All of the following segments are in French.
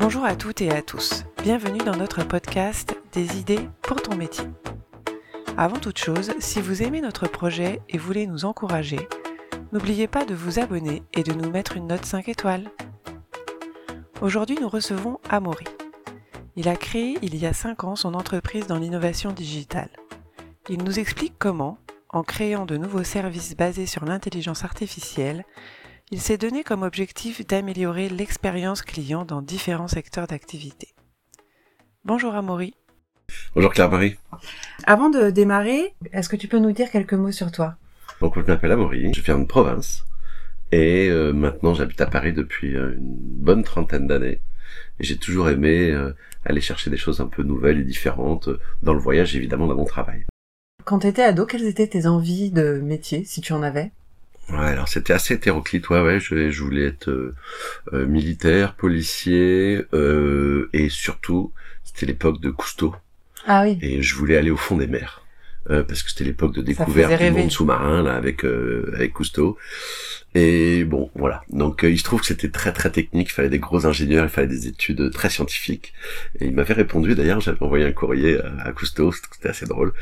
Bonjour à toutes et à tous. Bienvenue dans notre podcast Des idées pour ton métier. Avant toute chose, si vous aimez notre projet et voulez nous encourager, n'oubliez pas de vous abonner et de nous mettre une note 5 étoiles. Aujourd'hui, nous recevons Amaury. Il a créé il y a 5 ans son entreprise dans l'innovation digitale. Il nous explique comment, en créant de nouveaux services basés sur l'intelligence artificielle, il s'est donné comme objectif d'améliorer l'expérience client dans différents secteurs d'activité. Bonjour Amaury. Bonjour Claire-Marie. Avant de démarrer, est-ce que tu peux nous dire quelques mots sur toi? Donc je m'appelle Amaury, je viens de province et euh, maintenant j'habite à Paris depuis euh, une bonne trentaine d'années. Et j'ai toujours aimé euh, aller chercher des choses un peu nouvelles et différentes dans le voyage évidemment dans mon travail. Quand tu étais ado, quelles étaient tes envies de métier, si tu en avais? Ouais, alors c'était assez hétéroclite, ouais, ouais, je, je voulais être euh, euh, militaire, policier, euh, et surtout, c'était l'époque de Cousteau. Ah oui. Et je voulais aller au fond des mers. Euh, parce que c'était l'époque de découverte du monde sous-marin là avec euh, avec Cousteau. Et bon, voilà. Donc euh, il se trouve que c'était très très technique, il fallait des gros ingénieurs, il fallait des études très scientifiques. Et il m'avait répondu d'ailleurs, j'avais envoyé un courrier à, Cousteau, c'était assez drôle.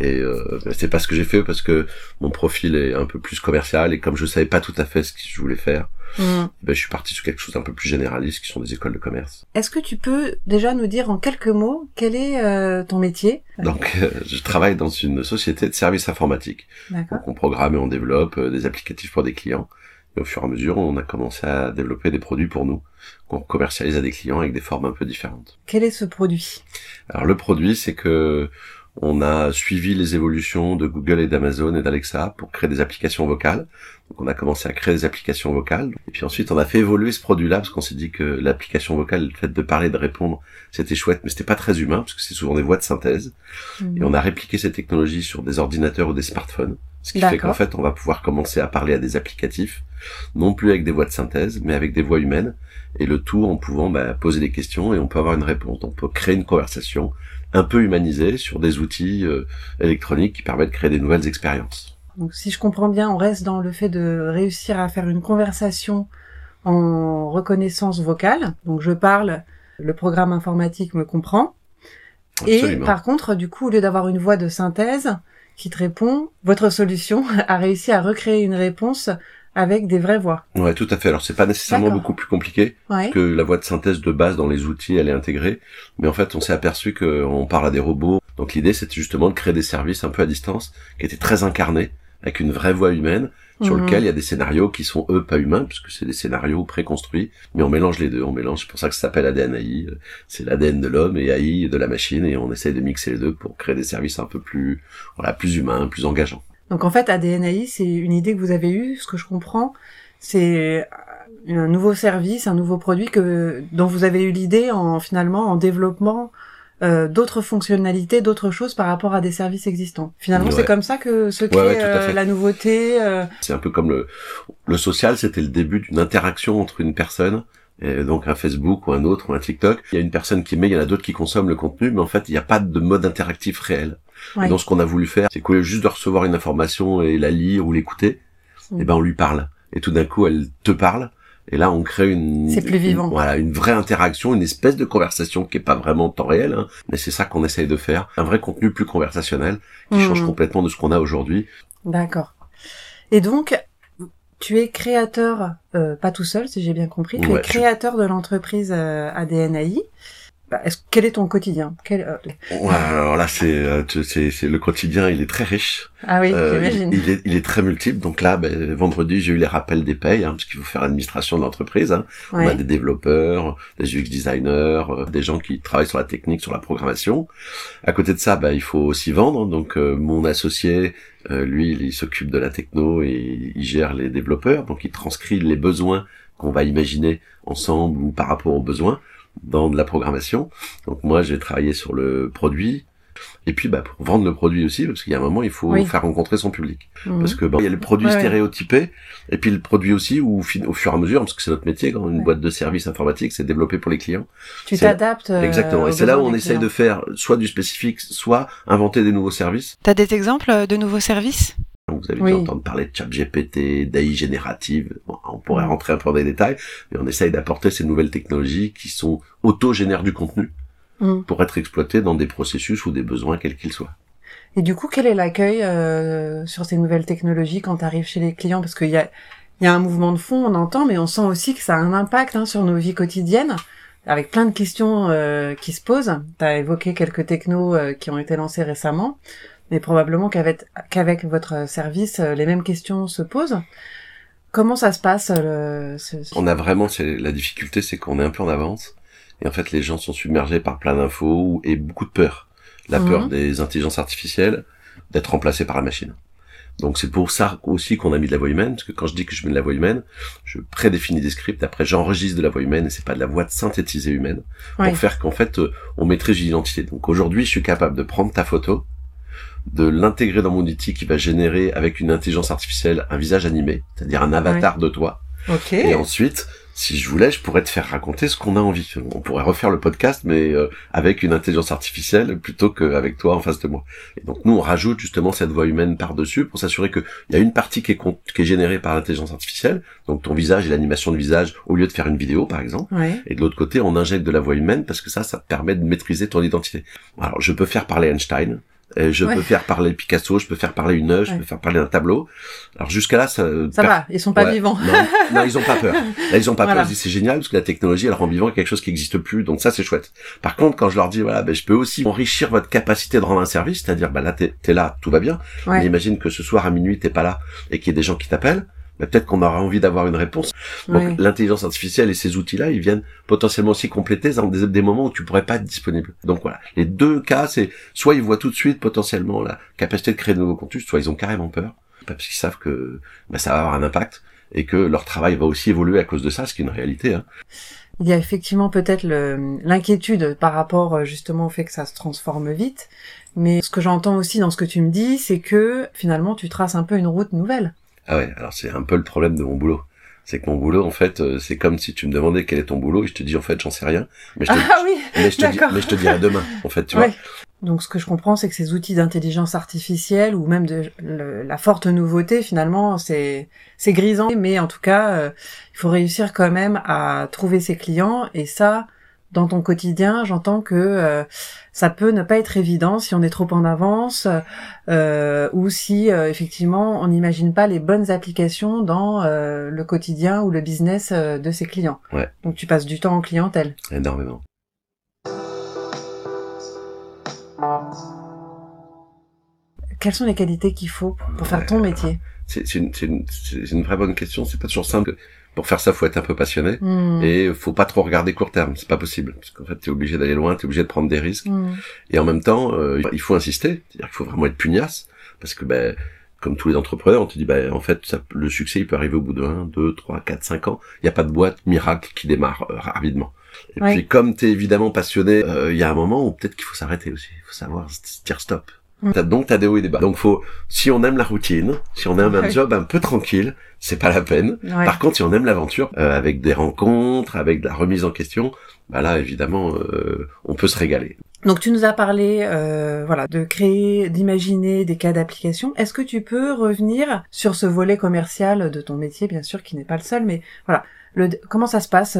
Et euh, c'est pas ce que j'ai fait parce que mon profil est un peu plus commercial et comme je savais pas tout à fait ce que je voulais faire, Mm. Ben, je suis parti sur quelque chose d'un peu plus généraliste, qui sont des écoles de commerce. Est-ce que tu peux déjà nous dire en quelques mots quel est euh, ton métier? Donc, euh, je travaille dans une société de services informatiques. Donc, on programme et on développe euh, des applicatifs pour des clients. Et au fur et à mesure, on a commencé à développer des produits pour nous, qu'on commercialise à des clients avec des formes un peu différentes. Quel est ce produit? Alors, le produit, c'est que on a suivi les évolutions de Google et d'Amazon et d'Alexa pour créer des applications vocales. Donc on a commencé à créer des applications vocales. Et puis ensuite on a fait évoluer ce produit-là parce qu'on s'est dit que l'application vocale, le fait de parler, de répondre, c'était chouette, mais c'était pas très humain parce que c'est souvent des voix de synthèse. Mhm. Et on a répliqué ces technologies sur des ordinateurs ou des smartphones. Ce qui fait qu'en fait on va pouvoir commencer à parler à des applicatifs, non plus avec des voix de synthèse, mais avec des voix humaines. Et le tout en pouvant bah, poser des questions et on peut avoir une réponse. On peut créer une conversation un peu humanisé sur des outils euh, électroniques qui permettent de créer des nouvelles expériences. Donc si je comprends bien, on reste dans le fait de réussir à faire une conversation en reconnaissance vocale. Donc je parle, le programme informatique me comprend. Et par contre, du coup, au lieu d'avoir une voix de synthèse qui te répond, votre solution a réussi à recréer une réponse avec des vraies voix. Ouais, tout à fait. Alors c'est pas nécessairement beaucoup plus compliqué que la voix de synthèse de base dans les outils, elle est intégrée. Mais en fait, on s'est aperçu qu'on parle à des robots. Donc l'idée, c'était justement de créer des services un peu à distance, qui étaient très incarnés, avec une vraie voix humaine, sur mhm. lequel il y a des scénarios qui sont eux pas humains, puisque c'est des scénarios préconstruits, mais on mélange les deux, on mélange, c'est pour ça que ça s'appelle ADN AI, c'est l'ADN de l'homme et AI de la machine, et on essaye de mixer les deux pour créer des services un peu plus, voilà, plus humains, plus engageants. Donc en fait, ADNAI, c'est une idée que vous avez eue, ce que je comprends, c'est un nouveau service, un nouveau produit que dont vous avez eu l'idée en finalement en développement euh, d'autres fonctionnalités, d'autres choses par rapport à des services existants. Finalement, c'est comme ça que se crée euh, la nouveauté. Euh. C'est un peu comme le le social, c'était le début d'une interaction entre une personne et donc un Facebook ou un autre ou un TikTok. Il y a une personne qui met, il y en a d'autres qui consomment le contenu, mais en fait, il n'y a pas de mode interactif réel. Donc ce qu'on a voulu faire, c'est qu'au juste de recevoir une information et la lire ou l'écouter, et eh ben on lui parle. Et tout d'un coup, elle te parle. Et là, on crée une, plus vivant. voilà, une vraie interaction, une espèce de conversation qui est pas vraiment en temps réel, hein, mais c'est ça qu'on essaye de faire, un vrai contenu plus conversationnel qui change mmh. complètement de ce qu'on a aujourd'hui. D'accord. Et donc, tu es créateur, euh, pas tout seul, si j'ai bien compris, tu es créateur de l'entreprise euh, ADNAI. Bah, est quel est ton quotidien? Quel, euh... Alors là, c'est, euh, c'est, le quotidien, il est très riche. Ah oui, euh, j'imagine. Il, est, il est très multiple. Donc là, ben, vendredi, j'ai eu les rappels des payes, hein, parce qu'il faut faire l'administration de l'entreprise. Hein. On a des développeurs, des UX designers, euh, des gens qui travaillent sur la technique, sur la programmation. À côté de ça, ben, il faut aussi vendre. Donc mon associé, lui, il, il s'occupe de la techno et il gère les développeurs. Donc il transcrit les besoins qu'on va imaginer ensemble ou par rapport aux besoins dans de la programmation. Donc moi, j'ai travaillé sur le produit. Et puis, bah, pour vendre le produit aussi, parce qu'il y a un moment, il faut faire rencontrer son public. Mhm. Parce que, bon, il y a le produit stéréotypé, et puis le produit aussi, où, au fur et à mesure, parce que c'est notre métier, quand une boîte de services informatiques, c'est développé pour les clients. Tu t'adaptes. Euh, Exactement. Et c'est là où on essaye de faire soit du spécifique, soit inventer des nouveaux services. T'as des exemples de nouveaux services? Vous avez dû entendre parler de ChatGPT, d'AI générative. Pourrait rentrer un peu dans les détails, mais on essaye d'apporter ces nouvelles technologies qui sont auto-génèrent du contenu mm. pour être exploitées dans des processus ou des besoins quels qu'ils soient. Et du coup, quel est l'accueil euh, sur ces nouvelles technologies quand tu arrives chez les clients? Parce qu'il y a, y a un mouvement de fond, on entend, mais on sent aussi que ça a un impact hein, sur nos vies quotidiennes, avec plein de questions euh, qui se posent. Tu as évoqué quelques technos euh, qui ont été lancés récemment mais probablement qu'avec qu'avec votre service, euh, les mêmes questions se posent. Comment ça se passe le, On a vraiment, la difficulté, c'est qu'on est un peu en avance, et en fait les gens sont submergés par plein d'infos et beaucoup de peur. La peur mhm. des intelligences artificielles, d'être remplacées par la machine. Donc c'est pour ça aussi qu'on a mis de la voix humaine, parce que quand je dis que je mets de la voix humaine, je prédéfinis des scripts, après j'enregistre de la voix humaine, et c'est pas de la voix synthétisée humaine, pour faire qu'en fait euh, on maîtrise l'identité. Donc aujourd'hui je suis capable de prendre ta photo, de l'intégrer dans mon outil qui va générer avec une intelligence artificielle un visage animé, c'est-à-dire un avatar de toi. Et ensuite, si je voulais, je pourrais te faire raconter ce qu'on a envie. On pourrait refaire le podcast, mais euh, avec une intelligence artificielle plutôt qu'avec toi en face de moi. Et donc nous, on rajoute justement cette voix humaine par-dessus pour s'assurer qu'il y a une partie qui est, qui est générée par l'intelligence artificielle, donc ton visage et l'animation de visage, au lieu de faire une vidéo par exemple. Et de l'autre côté, on injecte de la voix humaine parce que ça, ça te permet de maîtriser ton identité. Alors, je peux faire parler Einstein, euh, je peux faire parler Picasso, je peux faire parler une œuvre, je peux faire parler un tableau. Alors jusqu'à là, ça. Ça va, ils sont pas vivants. Non, ils ont pas peur. Là, ils ont pas peur. Ils disent c'est génial parce que la technologie, elle rend vivant quelque chose qui n'existe plus. Donc ça, c'est chouette. Par contre, quand je leur dis voilà, ben je peux aussi enrichir votre capacité de rendre un service, c'est-à-dire bah là t'es es là, tout va bien. Mais imagine que ce soir à minuit t'es pas là et qu'il y ait des gens qui t'appellent mais peut-être qu'on aura envie d'avoir une réponse. Donc l'intelligence artificielle et ces outils-là, ils viennent potentiellement aussi compléter dans des, moments où tu pourrais pas être disponible. Donc voilà, les deux cas, c'est soit ils voient tout de suite potentiellement la capacité de créer de nouveaux contenus, soit ils ont carrément peur, parce qu'ils savent que bah, ça va avoir un impact et que leur travail va aussi évoluer à cause de ça, ce qui est une réalité. Hein. Il y a effectivement peut-être l'inquiétude par rapport euh, justement au fait que ça se transforme vite, mais ce que j'entends aussi dans ce que tu me dis, c'est que finalement tu traces un peu une route nouvelle. Ah ouais, alors c'est un peu le problème de mon boulot. C'est que mon boulot, en fait, euh, c'est comme si tu me demandais quel est ton boulot et je te dis en fait j'en sais rien. Mais je te, ah oui, mais je te, dis, mais je te dirai demain, en fait, tu vois. Donc ce que je comprends, c'est que ces outils d'intelligence artificielle ou même de la forte nouveauté, finalement, c'est c'est grisant, mais en tout cas, euh, il faut réussir quand même à trouver ses clients et ça, dans ton quotidien, j'entends que euh, ça peut ne pas être évident si on est trop en avance euh, ou si euh, effectivement on n'imagine pas les bonnes applications dans le quotidien ou le business de ses clients. Ouais. Donc tu passes du temps en clientèle. Énormément. Quelles sont les qualités qu'il faut pour faire ton métier? C'est une, une, une, vraie bonne question. C'est pas toujours simple pour faire ça, faut être un peu passionné hmm. et faut pas trop regarder court terme. C'est pas possible parce qu'en fait, t'es obligé d'aller loin, t'es obligé de prendre des risques. Hmm. Et en même temps, euh, il faut insister. C'est-à-dire qu'il faut vraiment être pugnace parce que ben comme tous les entrepreneurs, on te dit ben en fait ça, le succès il peut arriver au bout de 1, 2, 3, 4, 5 ans. Il n'y a pas de boîte miracle qui démarre euh, rapidement. Et puis comme t'es évidemment passionné, euh, il y a un moment où peut-être qu'il faut s'arrêter aussi. Il faut savoir dire stop. Donc t'as des hauts et des bas. Donc faut, si on aime la routine, si on aime un job un peu tranquille, c'est pas la peine. Par contre, si on aime l'aventure, euh, avec des rencontres, avec de la remise en question, bah là évidemment, euh, on peut se régaler. Donc tu nous as parlé, euh, voilà, de créer, d'imaginer des cas d'application. Est-ce que tu peux revenir sur ce volet commercial de ton métier, bien sûr, qui n'est pas le seul, mais voilà, le, comment ça se passe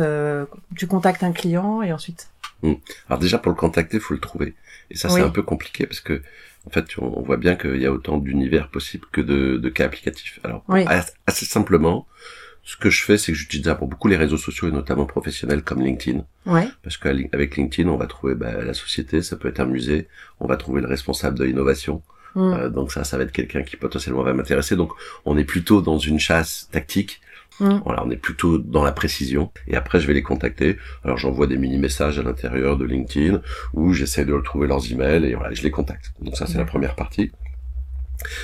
Tu contactes un client et ensuite? Mm. Alors déjà pour le contacter, faut le trouver. Et ça c'est un peu compliqué parce que en fait, on voit bien qu'il y a autant d'univers possibles que de, de, cas applicatifs. Alors, assez simplement, ce que je fais, c'est que j'utilise pour beaucoup les réseaux sociaux et notamment professionnels comme LinkedIn. Ouais. Parce qu'avec LinkedIn, on va trouver bah, la société, ça peut être un musée, on va trouver le responsable de l'innovation. Mm. Euh, donc ça, ça va être quelqu'un qui potentiellement va m'intéresser. Donc on est plutôt dans une chasse tactique Mm. Voilà, on est plutôt dans la précision. Et après, je vais les contacter. Alors, j'envoie des mini-messages à l'intérieur de LinkedIn où j'essaie de retrouver leurs emails et voilà, je les contacte. Donc ça, c'est la première partie.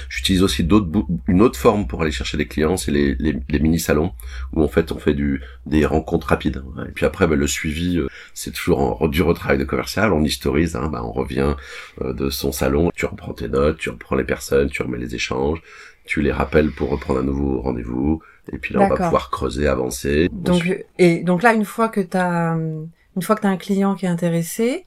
J'utilise aussi d'autres, une autre forme pour aller chercher des clients, c'est les, les, mini-salons, où en fait on fait du, des rencontres rapides. Et puis après, ben, le suivi, euh, c'est toujours en, du retravail de commercial, on historise, hein, ben, on revient euh, de son salon, tu reprends tes notes, tu reprends les personnes, tu remets les échanges, tu les rappelles pour reprendre un nouveau rendez-vous, et puis là, on va pouvoir creuser, avancer. Donc, et donc là, une fois que tu as, une fois que as un client qui est intéressé,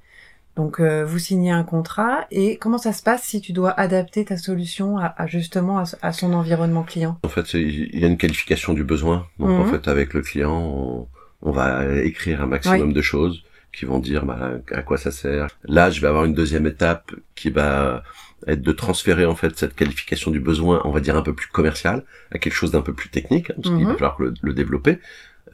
Donc euh, vous signez un contrat et comment ça se passe si tu dois adapter ta solution à, justement à, son environnement client? En fait, il y a une qualification du besoin. Donc en mhm. fait, avec le client, on, va écrire un maximum de choses qui vont dire bah, à quoi ça sert. Là, je vais avoir une deuxième étape qui va être de transférer en fait cette qualification du besoin, on va dire un peu plus commercial, à quelque chose d'un peu plus technique, hein, parce qu'il va mhm. falloir le, développer.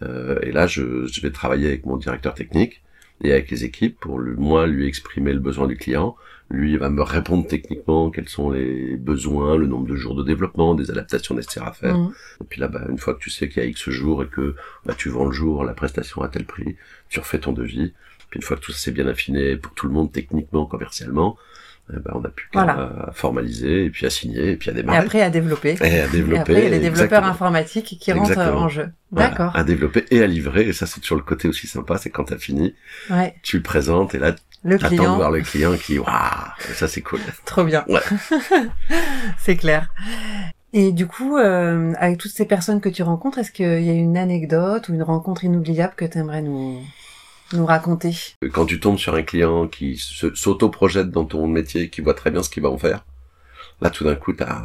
Euh, et là, je, je, vais travailler avec mon directeur technique et avec les équipes pour lui, moi lui exprimer le besoin du client. Lui il va me répondre techniquement quels sont les besoins, le nombre de jours de développement, des adaptations nécessaires à faire. Mhm. Et puis là, bah, une fois que tu sais qu'il y a X jours et que bah, tu vends le jour, la prestation à tel prix, tu refais ton devis. Puis une fois que tout ça s'est bien affiné pour tout le monde techniquement, commercialement, eh ben, on a pu formaliser et puis à signer et puis à démarrer. Et après à développer. Et à développer. après, il y a les développeurs informatiques qui rentrent en jeu. D'accord. À développer et à livrer. Et ça, c'est toujours le côté aussi sympa, c'est quand tu as fini, ouais. tu le présentes et là, le client. de voir le client qui, waouh, ça c'est cool. Trop bien. Ouais. c'est clair. Et du coup, euh, avec toutes ces personnes que tu rencontres, est-ce qu'il y a une anecdote ou une rencontre inoubliable que tu aimerais nous, nous raconter Quand tu tombes sur un client qui s'auto-projette dans ton métier, qui voit très bien ce qu'il va en faire, là tout d'un coup t'as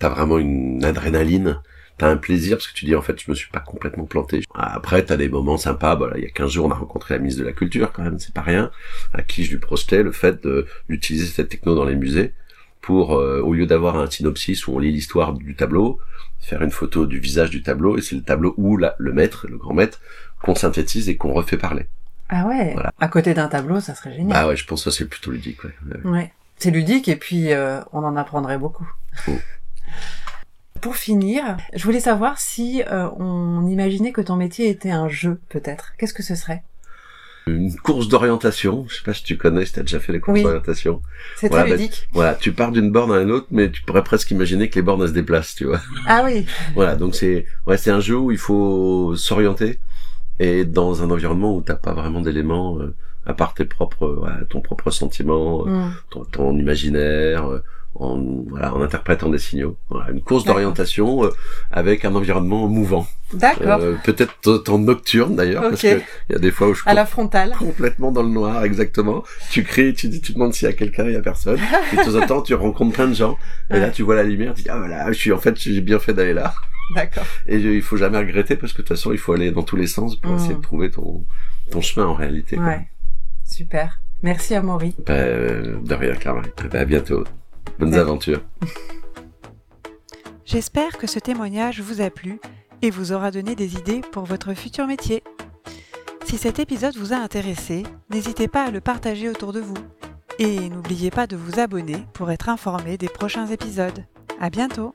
as vraiment une adrénaline, t'as un plaisir parce que tu dis en fait je me suis pas complètement planté. Après t'as des moments sympas, voilà, il y a 15 jours on a rencontré la ministre de la Culture quand même, c'est pas rien, à qui je lui projetais le fait d'utiliser cette techno dans les musées pour, euh, au lieu d'avoir un synopsis où on lit l'histoire du tableau, faire une photo du visage du tableau et c'est le tableau où la, le maître, le grand maître, qu'on synthétise et qu'on refait parler. Ah ouais. À côté d'un tableau, ça serait génial. Ah ouais, je pense que ça c'est plutôt ludique. Ouais. ouais. C'est ludique et puis euh, on en apprendrait beaucoup. Oh. Pour finir, je voulais savoir si euh, on imaginait que ton métier était un jeu, peut-être. Qu'est-ce que ce serait? Une course d'orientation. Je sais pas si tu connais, si tu as déjà fait les courses d'orientation. C'est très ludique. voilà, tu pars d'une borne à une autre, mais tu pourrais presque imaginer que les bornes elles se déplacent, tu vois. Ah oui. voilà, donc c'est ouais, c'est un jeu où il faut s'orienter et dans un environnement où t'as pas vraiment d'éléments euh, à part tes propres, ton propre sentiment, euh, mm. ton, imaginaire, euh, en, voilà, en interprétant des signaux. Voilà, une course d'orientation avec un environnement mouvant. D'accord. Peut-être en nocturne d'ailleurs, parce que il y a des fois où je à la frontale, complètement dans le noir, exactement. Tu cries, tu dis, tu demandes s'il y a quelqu'un, il y a personne. et de temps en temps, tu rencontres plein de gens, et là tu vois la lumière, tu dis ah voilà, je suis en fait, j'ai bien fait d'aller là. D'accord. Et il faut jamais regretter parce que de toute façon, il faut aller dans tous les sens pour essayer de mm. trouver ton, ton chemin en réalité. Ouais. Super. Merci à Maury. Ben, de rien, Clara. Ben, à bientôt. Bonnes aventures. J'espère que ce témoignage vous a plu et vous aura donné des idées pour votre futur métier. Si cet épisode vous a intéressé, n'hésitez pas à le partager autour de vous. Et n'oubliez pas de vous abonner pour être informé des prochains épisodes. À bientôt!